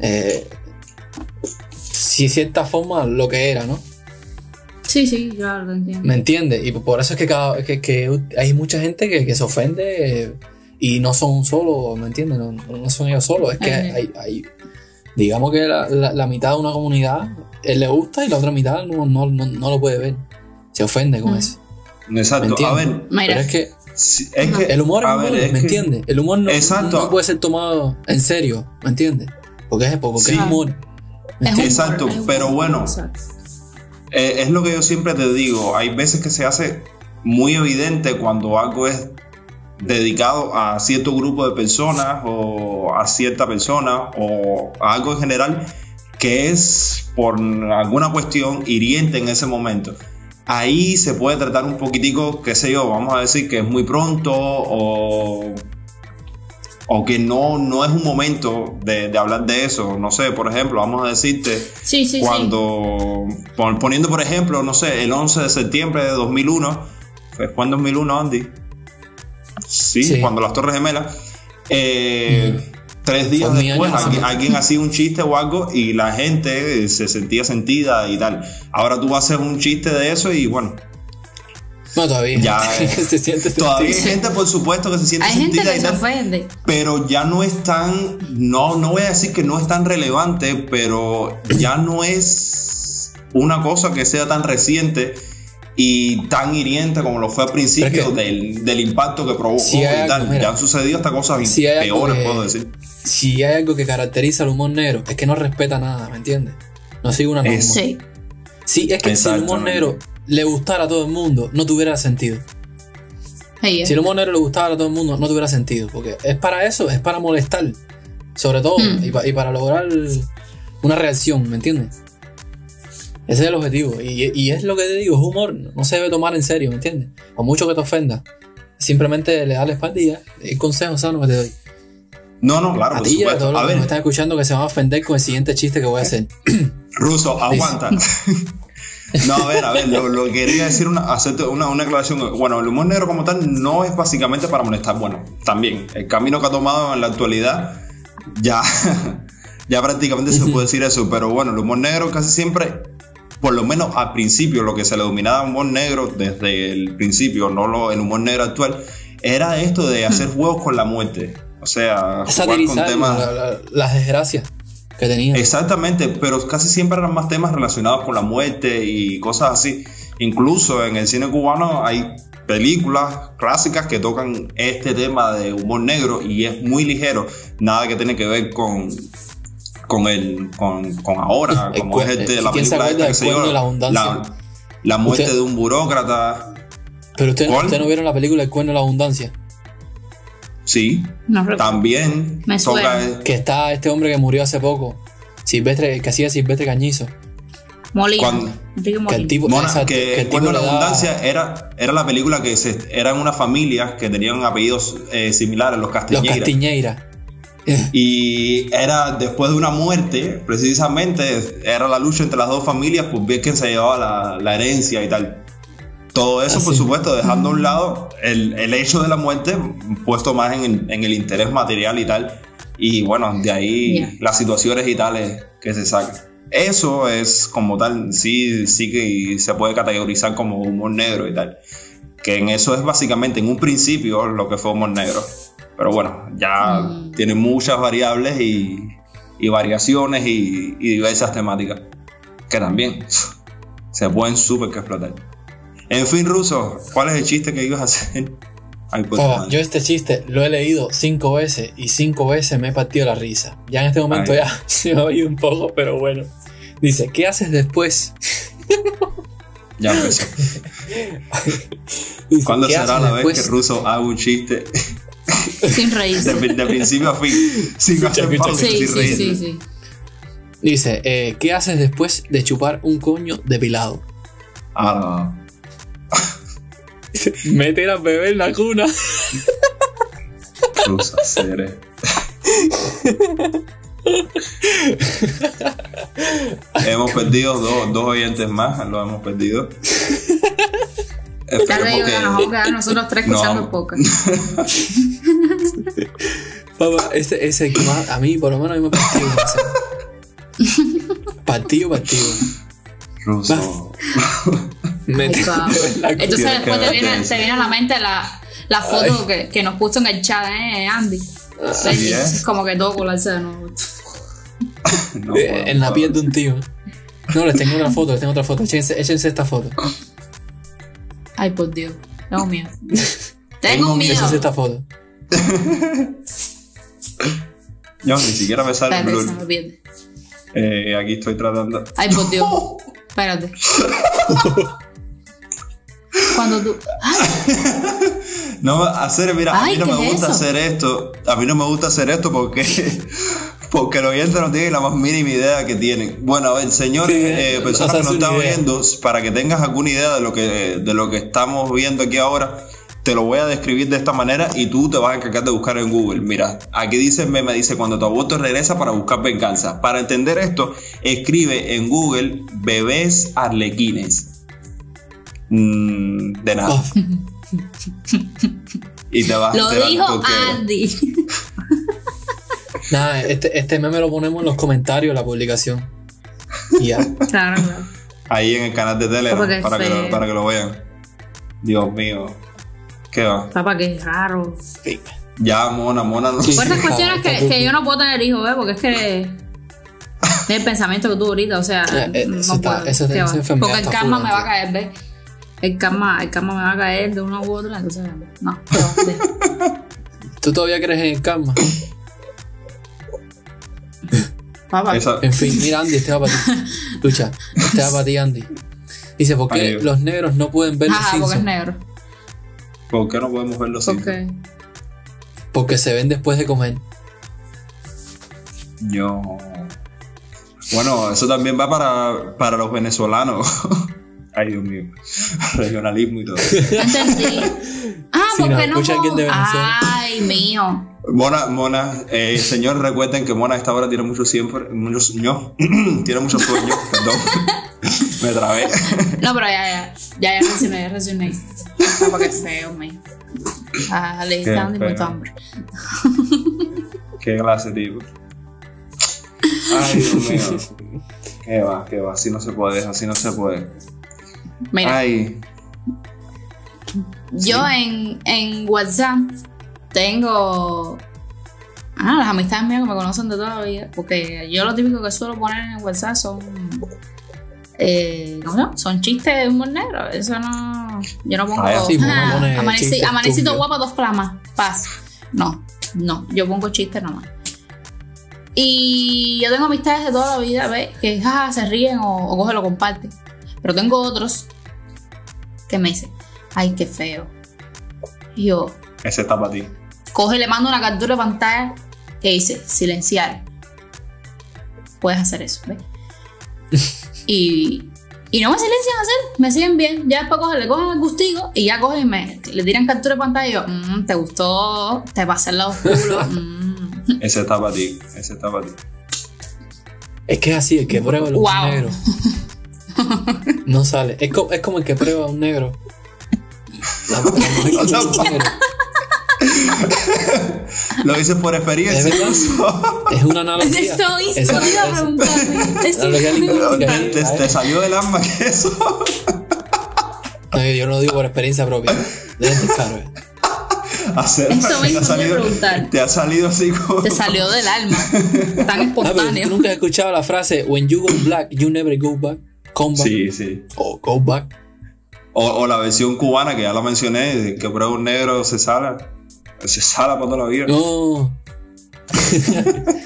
S4: eh, si cierta forma, lo que era, ¿no?
S3: Sí, sí, claro, lo entiendo.
S4: ¿Me entiendes? Y por eso es que, cada, que, que hay mucha gente que, que se ofende eh, y no son solo, ¿me entiendes? No, no son ellos solos, es que hay, hay- digamos que la, la- la mitad de una comunidad él le gusta y la otra mitad no, no, no, no lo puede ver. Se ofende con eso.
S2: Exacto,
S4: ¿Me
S2: a ver,
S4: Pero es que
S2: sí, es que,
S4: el humor es humor,
S2: ver, es
S4: ¿me entiendes? El humor no,
S2: Exacto.
S4: no puede ser tomado en serio, ¿me entiendes? Porque es, porque
S2: Sí.
S4: es humor.
S3: Es
S2: Exacto,
S3: humor,
S2: pero bueno. Eh, es lo que yo siempre te digo, hay veces que se hace muy evidente cuando algo es dedicado a cierto grupo de personas o a cierta persona o a algo en general que es por alguna cuestión hiriente en ese momento. Ahí se puede tratar un poquitico, qué sé yo, vamos a decir que es muy pronto o, o que no, no es un momento de, de hablar de eso. No sé, por ejemplo, vamos a decirte
S3: Sí, sí, sí.
S2: cuando pon- poniendo por ejemplo no sé el 11 de septiembre de 2001 fue en 2001 Andy sí,
S4: Sí.
S2: cuando las Torres Gemelas eh, tres días después alguien, alguien hacía un chiste o algo y la gente se sentía sentida y tal ahora tú haces un chiste de eso y bueno
S4: No, todavía.
S2: Ya, eh,
S4: se siente
S2: todavía hay gente por supuesto que se siente
S3: Hay gente
S2: sentida
S3: que
S2: y
S3: se ofende.
S2: pero ya no es tan, no, no voy a decir que no es tan relevante, pero ya no es una cosa que sea tan reciente y tan hiriente como lo fue al principio
S4: Pero es que-
S2: del, del impacto que provocó
S4: Si hay
S2: y tal.
S4: mira.
S2: ya han sucedido hasta cosas
S4: Si
S2: peores,
S4: que-
S2: puedo decir.
S4: Si hay algo que caracteriza al humor negro, es que no respeta nada, ¿me entiendes? No sigue una norma.
S3: Sí.
S4: Sí, es que si el humor negro le gustara a todo el mundo, no tuviera sentido. Si el humor negro le gustara a todo el mundo, no tuviera sentido. Porque es para eso, es para molestar. Sobre todo,
S3: Hmm.
S4: y, pa- y para lograr una reacción, ¿me entiendes? Ese es el objetivo. Y, y es lo que te digo, es humor. No se debe tomar en serio, ¿me entiendes? Por mucho que te ofenda. Simplemente le das la ya. El consejo sano que te doy.
S2: No, no, claro,
S4: a ti y a todos los
S2: A
S4: que me están escuchando que se van a ofender con el siguiente chiste que voy a hacer.
S2: Ruso, aguanta. No, a ver, a ver, lo, lo que quería decir, una, hacerte una, una aclaración. Bueno, el humor negro como tal no es básicamente para molestar. Bueno, también, el camino que ha tomado en la actualidad, ya, ya prácticamente se puede decir eso. Pero bueno, el humor negro casi siempre, por lo menos al principio, lo que se le dominaba humor negro desde el principio, no lo, el humor negro actual, era esto de hacer juegos con la muerte. O sea, jugar con temas.
S4: la- la- las desgracias que tenía.
S2: Exactamente, pero casi siempre eran más temas relacionados con la muerte y cosas así. Incluso en el cine cubano hay películas clásicas que tocan este tema de humor negro y es muy ligero, nada que tiene que ver con con el con, con ahora,
S4: El
S2: como es este, la
S4: ¿quién se
S2: película esta, yo,
S4: cuerno de la abundancia?
S2: la, la muerte
S4: Usted-
S2: de un burócrata.
S4: Pero
S2: ¿Cuál?
S4: usted no vieron la película El cuerno de la abundancia.
S2: Sí,
S3: No
S2: también
S3: Me
S2: toca.
S4: Que está este hombre que murió hace poco. Silvestre, que hacía Silvestre Cañizo.
S3: Molina.
S2: Cuando-
S4: Que el
S3: Molina.
S4: tipo,
S2: Mona, que,
S4: que el tipo
S2: la
S4: da-
S2: abundancia era, era la película que se, eran unas familias que tenían apellidos eh, similares, los
S4: Los
S2: Castiñeira.
S4: Castiñeira.
S2: y era después de una muerte, precisamente, era la lucha entre las dos familias por ver quién se llevaba la, la herencia y tal. Todo eso, por
S4: Así.
S2: supuesto, dejando a un lado el, el hecho de la muerte, puesto más en en el interés material y tal. Y bueno, de ahí
S3: Ya.
S2: las situaciones y tales que se sacan. Eso es como tal, sí, sí que se puede categorizar como humor negro y tal. Que en eso es básicamente en un principio lo que fue humor negro. Pero bueno, ya
S3: Mm.
S2: tiene muchas variables y, y variaciones y, y diversas temáticas. Que también se pueden súper que explotar. En fin, Ruso, ¿cuál es el chiste que ibas a hacer? Ay, pues,
S4: Oh, yo este chiste lo he leído cinco veces y cinco veces me he partido la risa. Ya en este momento
S2: Ay.
S4: ya se me ha oído un poco, pero bueno. Dice, ¿qué haces después?
S2: Ya empezó.
S4: Dice,
S2: ¿Cuándo
S4: "¿Qué
S2: será la vez
S4: después?".
S2: que Ruso haga un chiste
S3: Sin reírse.
S2: de principio a fin? Sin
S3: Sí,
S2: sin
S3: sí, sí, sí.
S4: Dice, eh, ¿qué haces después de chupar un coño depilado?
S2: Ah,
S4: Meter a bebé en la cuna.
S2: Ruso, serio. hemos perdido dos, dos oyentes más, lo hemos perdido.
S3: Digo,
S2: porque-
S3: nos vamos a quedar nosotros tres escuchando
S2: No.
S3: poco.
S4: Papá, ese ese que más, a mí por lo menos a mí me partido. ese. Partido, partido.
S2: Ruso.
S3: Entonces después te viene, te viene a la mente la, la foto que, que nos puso en el chat, ¿eh, Andy?
S2: Es.
S3: Como que todo colarse de nuevo.
S2: No
S4: en la piel de un tío. No, les tengo otra foto, les tengo otra foto. Échense, échense esta foto.
S3: Ay, por Dios. Tengo miedo.
S2: Tengo miedo.
S4: Échense esta foto.
S2: Yo ni siquiera me sale el
S3: Espérate,
S2: blur.
S3: se me pierde.
S2: Eh, aquí estoy tratando.
S3: Ay, por Dios. Espérate. Cuando tú.
S2: No, hacer, mira, a mí no
S3: ¿qué
S2: me
S3: es
S2: gusta
S3: eso?
S2: hacer esto. A mí no me gusta hacer esto porque. Porque los oyentes no tienen la más mínima idea que tienen. Bueno, a ver, señores,
S4: Sí,
S2: eh, personas que nos están
S4: idea.
S2: viendo, para que tengas alguna idea de lo que, de lo que estamos viendo aquí ahora, te lo voy a describir de esta manera y tú te vas a encargar de buscar en Google. Mira, aquí dice me dice cuando tu aborto regresa para buscar venganza. Para entender esto, escribe en Google bebés arlequines. Mm, de nada. Y te vas
S3: lo dijo Andy.
S4: nada, este, este meme lo ponemos en los comentarios de la publicación. Y ya.
S3: Claro, claro.
S2: ahí en el canal de Telegram para que, lo, para que lo vean. Dios mío. ¿Qué va?
S3: Papá, qué raro.
S2: Ya, Mona, Mona no
S4: Sí.
S3: Por esas cuestiones que, que yo no puedo tener hijos, ¿eh? Porque es que. Es el pensamiento que tú ahorita, o sea,
S4: Eh, eh,
S3: Porque el karma me va a caer, ¿ves? El karma, el karma me va a caer de una u otra, entonces, no. pero,
S4: ¿Tú todavía crees en el karma?
S3: Papá,
S2: Esa-
S4: En fin, mira Andy, este va para ti. Lucha, este va para ti Andy. Dice, ¿por qué los negros no pueden ver los
S3: Ajá, porque es
S4: Simpsons?
S3: negro.
S2: ¿Por qué no podemos verlo así?
S3: Porque.
S4: Porque se ven después de comer.
S2: Yo. Bueno, eso también va para, para los venezolanos. Ay, Dios mío. Regionalismo y todo.
S3: No entendí. Ah,
S4: Si
S3: porque no.
S4: Venezuela.
S3: Ay, mío.
S2: Mona, Mona, eh, señor, recuerden que Mona a esta hora tiene mucho siempre, muchos, no, tiene mucho sueño, perdón. Me trabé.
S3: No, pero ya, ya. Ya, ya reaccioné, ya reaccioné. Papá, qué feo, mío. Ah, le
S2: Qué
S3: está dando
S2: feo.
S3: mucho hambre.
S2: Qué clase, tipo. Ay, Dios mío. Qué va, qué va. Así no se puede, así no se puede.
S3: Mira.
S2: Ay,
S3: Yo en, en WhatsApp tengo. Ah, las amistades mías que me conocen de toda la vida. Porque yo lo típico que suelo poner en WhatsApp son. Eh, ¿Cómo llama? Son chistes de humor negro. Eso no. Yo no pongo.
S2: Ah,
S4: sí, no
S3: amanecito guapa, dos flamas. Paz. No, no. Yo pongo chistes nomás. Y yo tengo amistades de toda la vida, ¿ves? Que jaja, se ríen o, o coge lo comparten. Pero tengo otros que me dicen, ay, qué feo. Y yo,
S2: ese está para ti.
S3: coge y le mando una captura de pantalla que dice silenciar. Puedes hacer eso, ¿ves? y, y no me silencian hacer, me siguen bien. Ya después cogen, le cogen el gustigo y ya cogen y me le tiran captura de pantalla y yo, "Mm, te gustó, te pasé el lado oscuro. mm".
S2: Ese está para ti. Ese está para ti.
S4: Es que es así, el que prueba los
S3: Wow.
S4: negros. No sale. Es, co- es como el que prueba a un negro. La, la mujer que prueba a un negro.
S2: Lo dices por experiencia.
S4: Es. Es una analogía.
S3: Esto hizo,
S4: Esa-
S3: iba a
S4: esa-
S3: preguntarme. Eso-
S4: analogía lingüística.
S2: te, salió del alma que eso.
S4: No, yo- yo no lo digo por experiencia propia. Dejen de caro, eh.
S2: Hacer-
S3: Eso
S2: te, ha salido,
S3: preguntar.
S2: te ha salido así como.
S3: Te salió del alma. Tan
S4: Ah,
S3: espontáneo.
S4: nunca has escuchado la frase When you go black, you never go back. Come back.
S2: Sí, sí.
S4: O go back.
S2: O, o la versión cubana que ya la mencioné, de que prueba un negro se sala. Se sala toda la vida.
S4: No.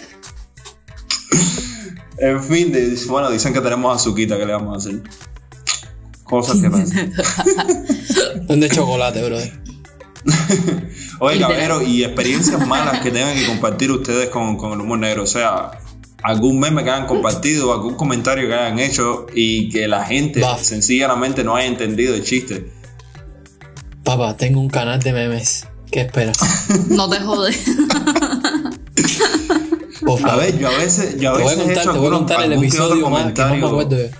S2: En fin, de- bueno, dicen que tenemos azuquita, que le vamos a hacer? Cosas que pasan.
S4: ¿Dónde es chocolate, brother?
S2: Oye, caballero, y experiencias malas que tengan que compartir ustedes con, con el humor negro. O sea, algún meme que hayan compartido, algún comentario que hayan hecho y que la gente
S4: Va.
S2: sencillamente no haya entendido el chiste.
S4: Papá, tengo un canal de memes. ¿Qué esperas?
S3: No te jodes.
S4: Por
S2: A ver, yo a veces, yo a
S4: te voy a
S2: veces he
S4: contar,
S2: hecho
S4: te voy a
S2: algunos-
S4: contar el
S2: algún que otro
S4: episodio más, que más me
S2: comentario-
S4: acuerdo yo.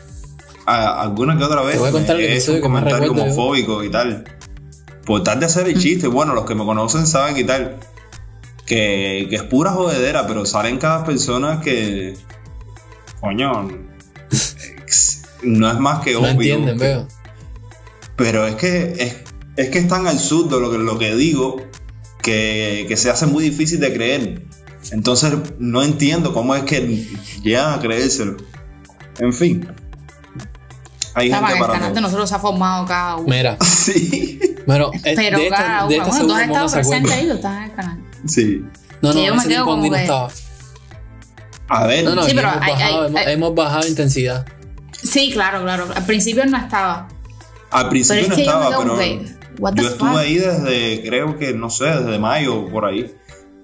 S2: a- alguna que otra vez
S4: Te voy a contar el
S2: he hecho
S4: episodio
S2: un
S4: que más
S2: comentario
S4: recuerdo yo.
S2: homofóbico y tal. Por tal de hacer el chiste, bueno, los que me conocen saben y tal. Que, que es pura jodedera, pero salen cada persona que. Coño. No es más que
S4: No
S2: obvio.
S4: entienden, veo.
S2: Pero es que es, es que es tan absurdo lo que, lo que digo que, que se hace muy difícil de creer. Entonces no entiendo cómo es que llegan a creérselo. En fin. Hay gente
S3: que el
S2: para
S3: canal de nosotros se ha formado cada uno.
S4: Mira,
S2: Sí.
S4: bueno, es-
S3: Pero
S4: de
S3: cada uno. Bueno, tú has estado
S4: se
S3: presente ahí, tú estás en el canal.
S2: Sí.
S4: No, no,
S3: Que yo me quedo como
S4: no
S3: que-
S4: estaba.
S2: A ver,
S4: No, no,
S3: Sí, pero
S4: hemos,
S3: hay-
S4: bajado,
S3: hay-
S4: hemos,
S3: hay-
S4: hemos bajado intensidad.
S3: Sí, claro, claro. Al principio no estaba.
S2: al principio
S3: Pero es
S2: no
S3: que
S2: estaba, pero
S3: "Babe, what the
S2: yo estuve
S3: fuck?"
S2: ahí desde, creo que, no sé, desde mayo por ahí.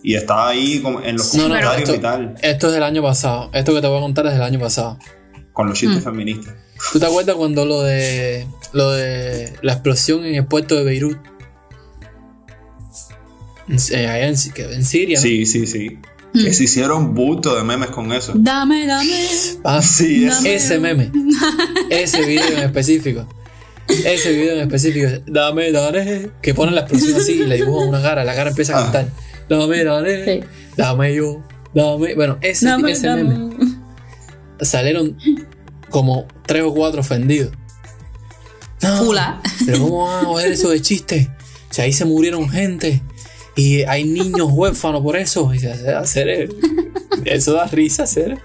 S2: Y estaba ahí como en los
S4: No, no, no,
S2: comentarios
S4: esto,
S2: y tal,
S4: esto es del año pasado. Esto que te voy a contar es del año pasado.
S2: con los chistes
S3: Mm.
S2: feministas.
S4: ¿Tú te acuerdas cuando lo de lo de la explosión en el puerto de Beirut? En, eh, allá en, que- en Siria.
S2: Sí, sí, sí.
S3: Mm.
S2: Que se hicieron bulto de memes con eso.
S3: Dame, dame.
S4: Ah,
S2: Sí, es-
S4: ese meme. Ese video en específico. Ese video en específico. Dame, dale. Que ponen la explosión así y le dibujan una cara. La cara empieza a
S2: Ah.
S4: cantar. Dame, dale.
S3: Sí.
S4: Dame yo. Dame. Bueno, ese,
S3: Dame,
S4: ese
S3: dame.
S4: meme. Salieron como tres o cuatro ofendidos. No,
S3: Fula.
S4: Pero ¿cómo van a joder eso de chiste? Si ahí se murieron gente y hay niños huérfanos por eso. Y hacer eso da risa, hacer.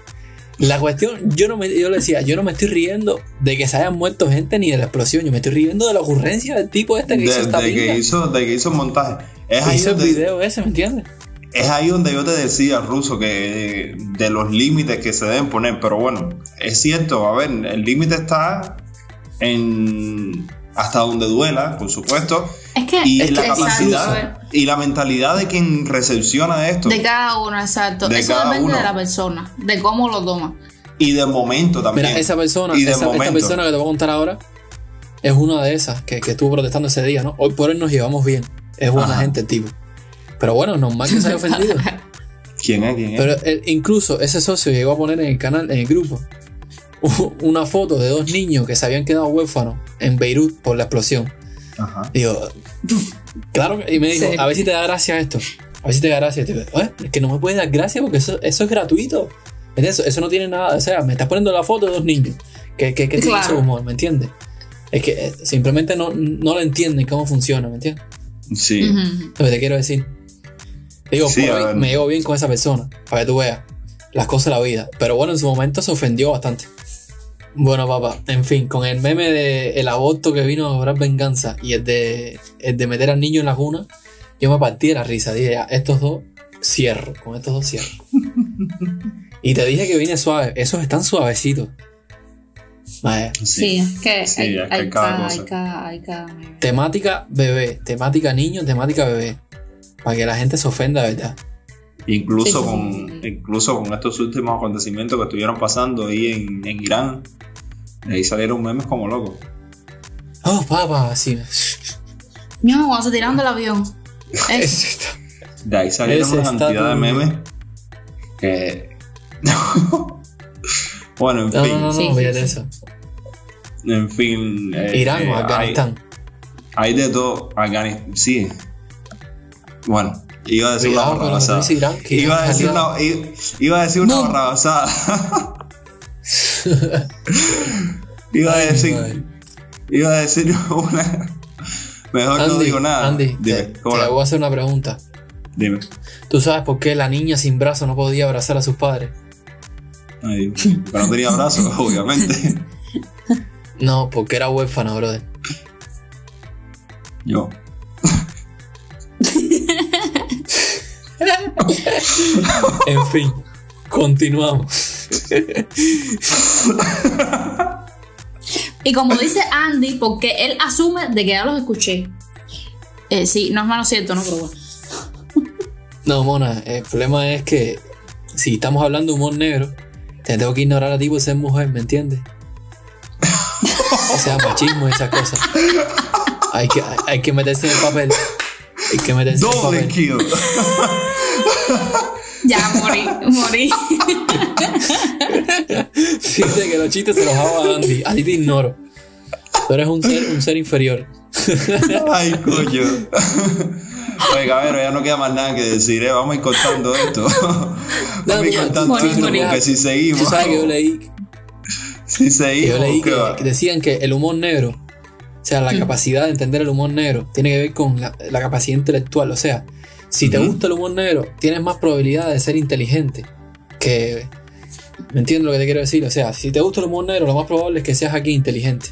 S4: La cuestión, yo no me, yo le decía, yo no me estoy riendo de que se hayan muerto gente ni de la explosión, yo me estoy riendo de la ocurrencia del tipo este que
S2: de,
S4: hizo esta
S2: de que hizo, de que hizo el montaje. Es
S4: Que
S2: ahí,
S4: hizo el
S2: donde,
S4: video ese, ¿me entiendes?
S2: es ahí donde yo te decía, Ruso, que de los límites que se deben poner. Pero bueno, es cierto, a ver, el límite está en hasta donde duela, por supuesto.
S3: Es que.
S2: Y
S3: es
S2: la
S3: que-
S2: capacidad
S3: exacto,
S2: y la mentalidad de quien recepciona esto.
S3: De cada uno, exacto.
S2: De
S3: Eso
S2: cada
S3: depende
S2: uno.
S3: de la persona, de cómo lo toma.
S2: Y de momento también.
S4: Mira, esa persona,
S2: Y de
S4: esa, esta persona que te voy a contar ahora, es una de esas que, que estuvo protestando ese día, ¿no? Hoy por hoy nos llevamos bien. Es buena
S2: Ajá.
S4: gente el tipo. Pero bueno, normal que se haya ofendido.
S2: ¿Quién es? ¿Quién es?
S4: Pero él- incluso ese socio llegó a poner en el canal, en el grupo, una foto de dos niños que se habían quedado huérfanos en Beirut por la explosión.
S2: Ajá.
S4: Yo, claro, que- y me dijo,
S3: Sí.
S4: a ver si te da gracia esto. A ver si te da gracia. "Oye, es que no me puedes dar gracia porque eso, eso es gratuito. ¿Me entiendes? Eso, eso no tiene nada. O sea, me estás poniendo la foto de dos niños. que que, que tiene
S3: Claro.
S4: ese humor? ¿Me entiendes? Es que eh, simplemente no, no lo entienden cómo funciona, ¿me entiendes?
S2: Sí.
S4: Lo que te quiero decir. Digo,
S2: Sí,
S4: me llevo bien con esa persona, para que tú veas las cosas de la vida. Pero bueno, en su momento se ofendió bastante. Bueno, papá, en fin, con el meme de el aborto que vino a cobrar venganza y el de, el de meter al niño en la cuna, yo me partí de la risa. Dije, ya, estos dos cierro, con estos dos cierro. y te dije que vine suave, esos están suavecitos. Vaya,
S3: Sí, es que
S2: Sí,
S3: hay,
S2: es que
S3: hay
S2: cada
S3: cada,
S2: cosa.
S3: hay cada, hay cada meme.
S4: temática bebé, temática niño, temática bebé. Para que la gente se ofenda, de ¿verdad?
S2: Incluso,
S3: Sí, sí,
S2: con,
S3: sí,
S2: incluso con estos últimos acontecimientos que estuvieron pasando ahí en, en Irán, de ahí salieron memes como locos.
S4: Oh, papá, sí.
S3: No, cuando se tiraron del avión. Es-
S4: está-
S2: De ahí salieron
S4: Ese
S2: una cantidad de memes que. bueno, en
S4: No,
S2: fin.
S4: no, no, no,
S3: sí.
S4: eso.
S2: En fin. eh,
S4: Irán
S2: eh,
S4: o Afganistán.
S2: Hay, hay de todo. Afganistán. Sí. Bueno, iba a decir
S4: Cuidado
S2: una barrabasada. Iba a decir una, iba a decir una
S3: No.
S2: barrabasada. iba a decir. Iba a decir una. Mejor no digo nada.
S4: Andy,
S2: Dime,
S4: te,
S2: ¿cómo
S4: te
S2: la-
S4: voy a hacer una pregunta.
S2: Dime.
S4: ¿Tú sabes por qué la niña sin brazo no podía abrazar a sus padres?
S2: Ay, pero no tenía brazos, obviamente.
S4: No, porque era huérfana, brother.
S2: Yo.
S4: En fin, continuamos.
S3: Y como dice Andy, porque él asume de que ya los escuché. Eh, sí, no es malo cierto, ¿no? Pero bueno.
S4: No, mona, el problema es que si estamos hablando de humor negro, te tengo que ignorar a ti por ser mujer, ¿me entiendes? O sea, machismo y esas cosas. Hay que, hay, hay que meterse en el papel. Hay que meterse en el papel.
S2: kill.
S3: Ya morí, morí.
S4: Fíjate que los chistes se los hago a Andy. A ti te ignoro. Tú eres un ser, un ser inferior.
S2: Ay, coño. Oye, cabrero, ya no queda más nada que decir, ¿eh? Vamos a ir cortando esto. Vamos a ir cortando
S3: morí,
S2: esto
S3: morí.
S2: porque si seguimos.
S4: Tú sabes que yo leí,
S2: Si
S4: que
S2: seguimos,
S4: yo leí
S2: ¿qué
S4: que, decían que el humor negro, o sea, la capacidad de entender el humor negro, tiene que ver con la, la capacidad intelectual. O sea, si te gusta el humor negro, tienes más probabilidad de ser inteligente. Que. ¿Me entiendes lo que te quiero decir? O sea, si te gusta el humor negro, lo más probable es que seas aquí inteligente.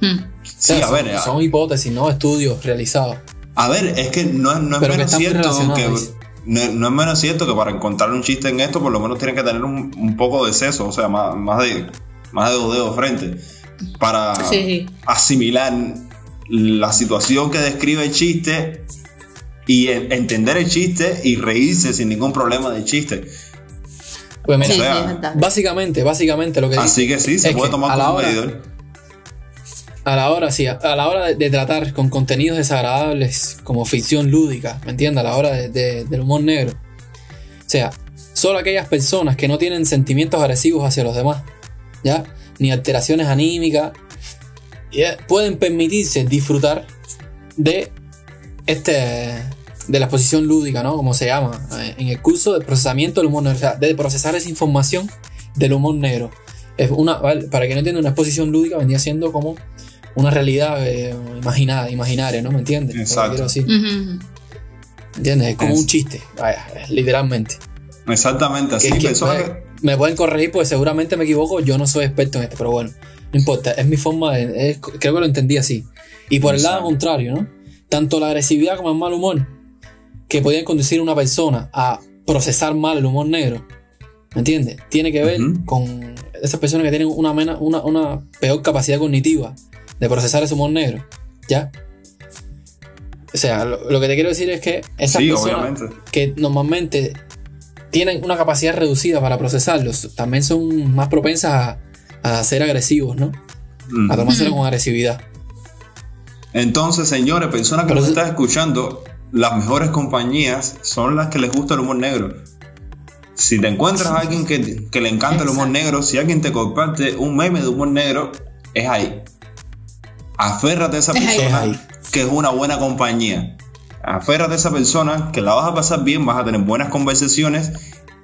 S3: Hmm.
S4: O
S2: Sí,
S4: sea,
S2: a ver,
S4: son,
S2: a-
S4: son hipótesis, no estudios realizados.
S2: a ver, es que no, no es
S4: Pero
S2: menos cierto que,
S4: dice.
S2: no, no es menos cierto que para encontrar un chiste en esto, por lo menos tienen que tener un, un poco de seso, o sea, más, más de más de dos dedos frente, para
S3: sí.
S2: asimilar la situación que describe el chiste y en- entender el chiste y reírse sin ningún problema del chiste.
S4: Pues mira,
S3: Sí,
S2: sea,
S4: básicamente, básicamente lo que dice
S2: Así que sí, se puede tomar
S4: a la
S2: como
S4: hora-
S2: medidor.
S4: a la hora, sí, a a la hora de, de tratar con contenidos desagradables como ficción lúdica, ¿me entiendes? A la hora de- de- del humor negro. O sea, solo aquellas personas que no tienen sentimientos agresivos hacia los demás, ¿ya? Ni alteraciones anímicas, ya, pueden permitirse disfrutar de este de la exposición lúdica, ¿no? Como se llama, eh, en el curso de procesamiento del humor negro, o sea, de procesar esa información del humor negro. Es una, para que no entienda, una exposición lúdica vendría siendo como una realidad eh, imaginada, imaginaria, ¿no? ¿Me entiendes?
S2: Exacto.
S4: quiero decir.
S3: Ujú.
S4: ¿Me entiendes? Es como
S2: Es-
S4: un chiste, vaya, literalmente.
S2: Exactamente, así.
S4: Que- me,
S2: que-
S4: me pueden corregir porque seguramente me equivoco, yo no soy experto en esto, pero bueno, no importa, es mi forma de... es- creo que lo entendí así. Y por el lado contrario, ¿no? Tanto la agresividad como el mal humor, que podían conducir a una persona a procesar mal el humor negro, ¿me entiendes? Tiene que ver con esas personas que tienen una, mena- una, una peor capacidad cognitiva de procesar ese humor negro, ¿ya? O sea, lo, lo que te quiero decir es que esas
S2: Sí,
S4: personas
S2: obviamente.
S4: que normalmente tienen una capacidad reducida para procesarlos, también son más propensas a, a ser agresivos, ¿no?
S2: Mm.
S4: A tomárselo con agresividad.
S2: Entonces, señores, personas que
S4: Pero
S2: nos están escuchando, las mejores compañías son las que les gusta el humor negro. Si te encuentras a alguien que, que le encanta el humor negro, si alguien te comparte un meme de humor negro, es ahí. Aférrate a esa persona
S4: Es
S2: que es una buena compañía. Aférrate a esa persona que la vas a pasar bien, vas a tener buenas conversaciones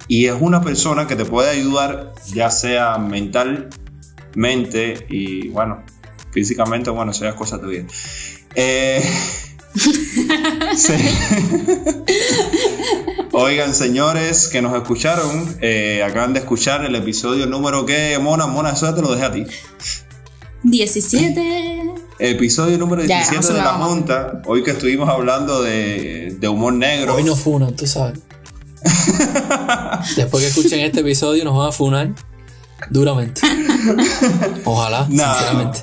S2: y es una persona que te puede ayudar, ya sea mentalmente y bueno, físicamente, bueno, eso ya es cosa tuya. Eh, sí. Oigan, señores que nos escucharon, eh, acaban de escuchar el episodio número que, Mona, Mona, eso ya te lo dejé a ti.
S3: 17.
S2: Episodio número
S3: Ya,
S2: 17
S3: no se
S2: de la. Junta, hoy que estuvimos hablando de, de humor negro.
S4: Hoy nos funan, tú sabes. Después que escuchen este episodio nos van a funar duramente. Ojalá,
S2: Nah.
S4: sinceramente.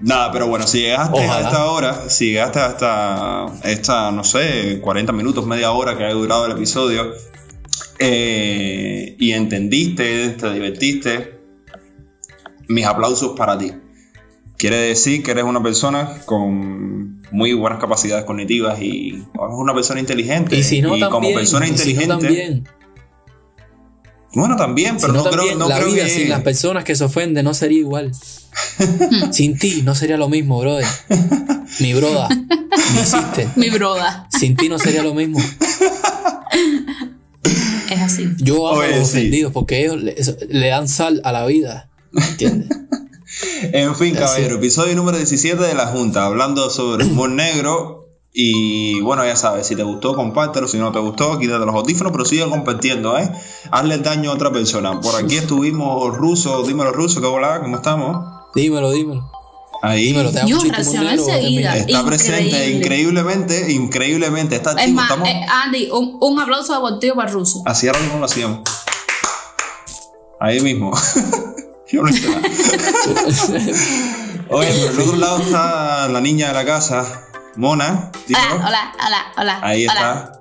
S2: Nada, pero bueno, si llegaste a
S4: Ojalá.
S2: esta hora, si llegaste hasta esta, no sé, 40 minutos, media hora que haya durado el episodio, eh, y entendiste, te divertiste, mis aplausos para ti. Quiere decir que eres una persona con muy buenas capacidades cognitivas y eres una persona inteligente.
S4: Y si no, también.
S2: como persona
S4: y si no,
S2: inteligente,
S4: también.
S2: Bueno, también, pero
S4: no,
S2: creo,
S4: también,
S2: no
S4: la
S2: creo
S4: vida
S2: que...
S4: sin las personas que se ofenden no sería igual. sin ti no sería lo mismo, brother. Mi broda, mi sister.
S3: Mi broda.
S4: Sin ti no sería lo mismo.
S3: Es así.
S4: Yo amo a
S2: Oye,
S4: los
S2: sí.
S4: ofendidos porque ellos le, dan sal a la vida. ¿Entiendes?
S2: En fin, caballero, episodio número 17 de la Junta, hablando sobre humor negro. Y bueno, ya sabes, si te gustó, compártelo. Si no te gustó, quítate los audífonos, pero sigue compartiendo, ¿eh? Hazle el daño a otra persona. Por aquí estuvimos ruso, dímelo ruso, ¿qué hola? ¿Cómo estamos?
S4: Dímelo, dímelo.
S2: Ahí
S4: Dímelo, te
S3: Yo
S4: un chiste
S3: reaccioné enseguida.
S2: está presente
S3: Increíble.
S2: increíblemente, increíblemente. Está
S3: Es
S2: activo,
S3: más,
S2: estamos.
S3: eh, Andy, un, un aplauso deportivo para el ruso.
S2: Así ahora mismo lo hacíamos. Ahí mismo. Yo no hice nada. Oye, pero al otro lado está la niña de la casa, Mona.
S3: Hola, hola, hola, hola.
S2: Ahí
S3: hola.
S2: está.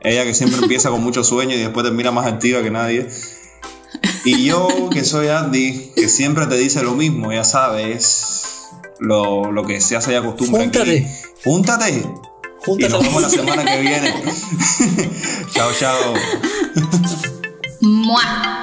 S2: Ella que siempre empieza con mucho sueño y después termina más activa que nadie. Y yo, que soy Andy, que siempre te dice lo mismo, ya sabes, lo, lo que se hace ya costumbre
S4: Júntate.
S2: aquí. Júntate. Y
S4: Júntate.
S2: nos vemos la semana que viene. chao, chao.
S3: Mua.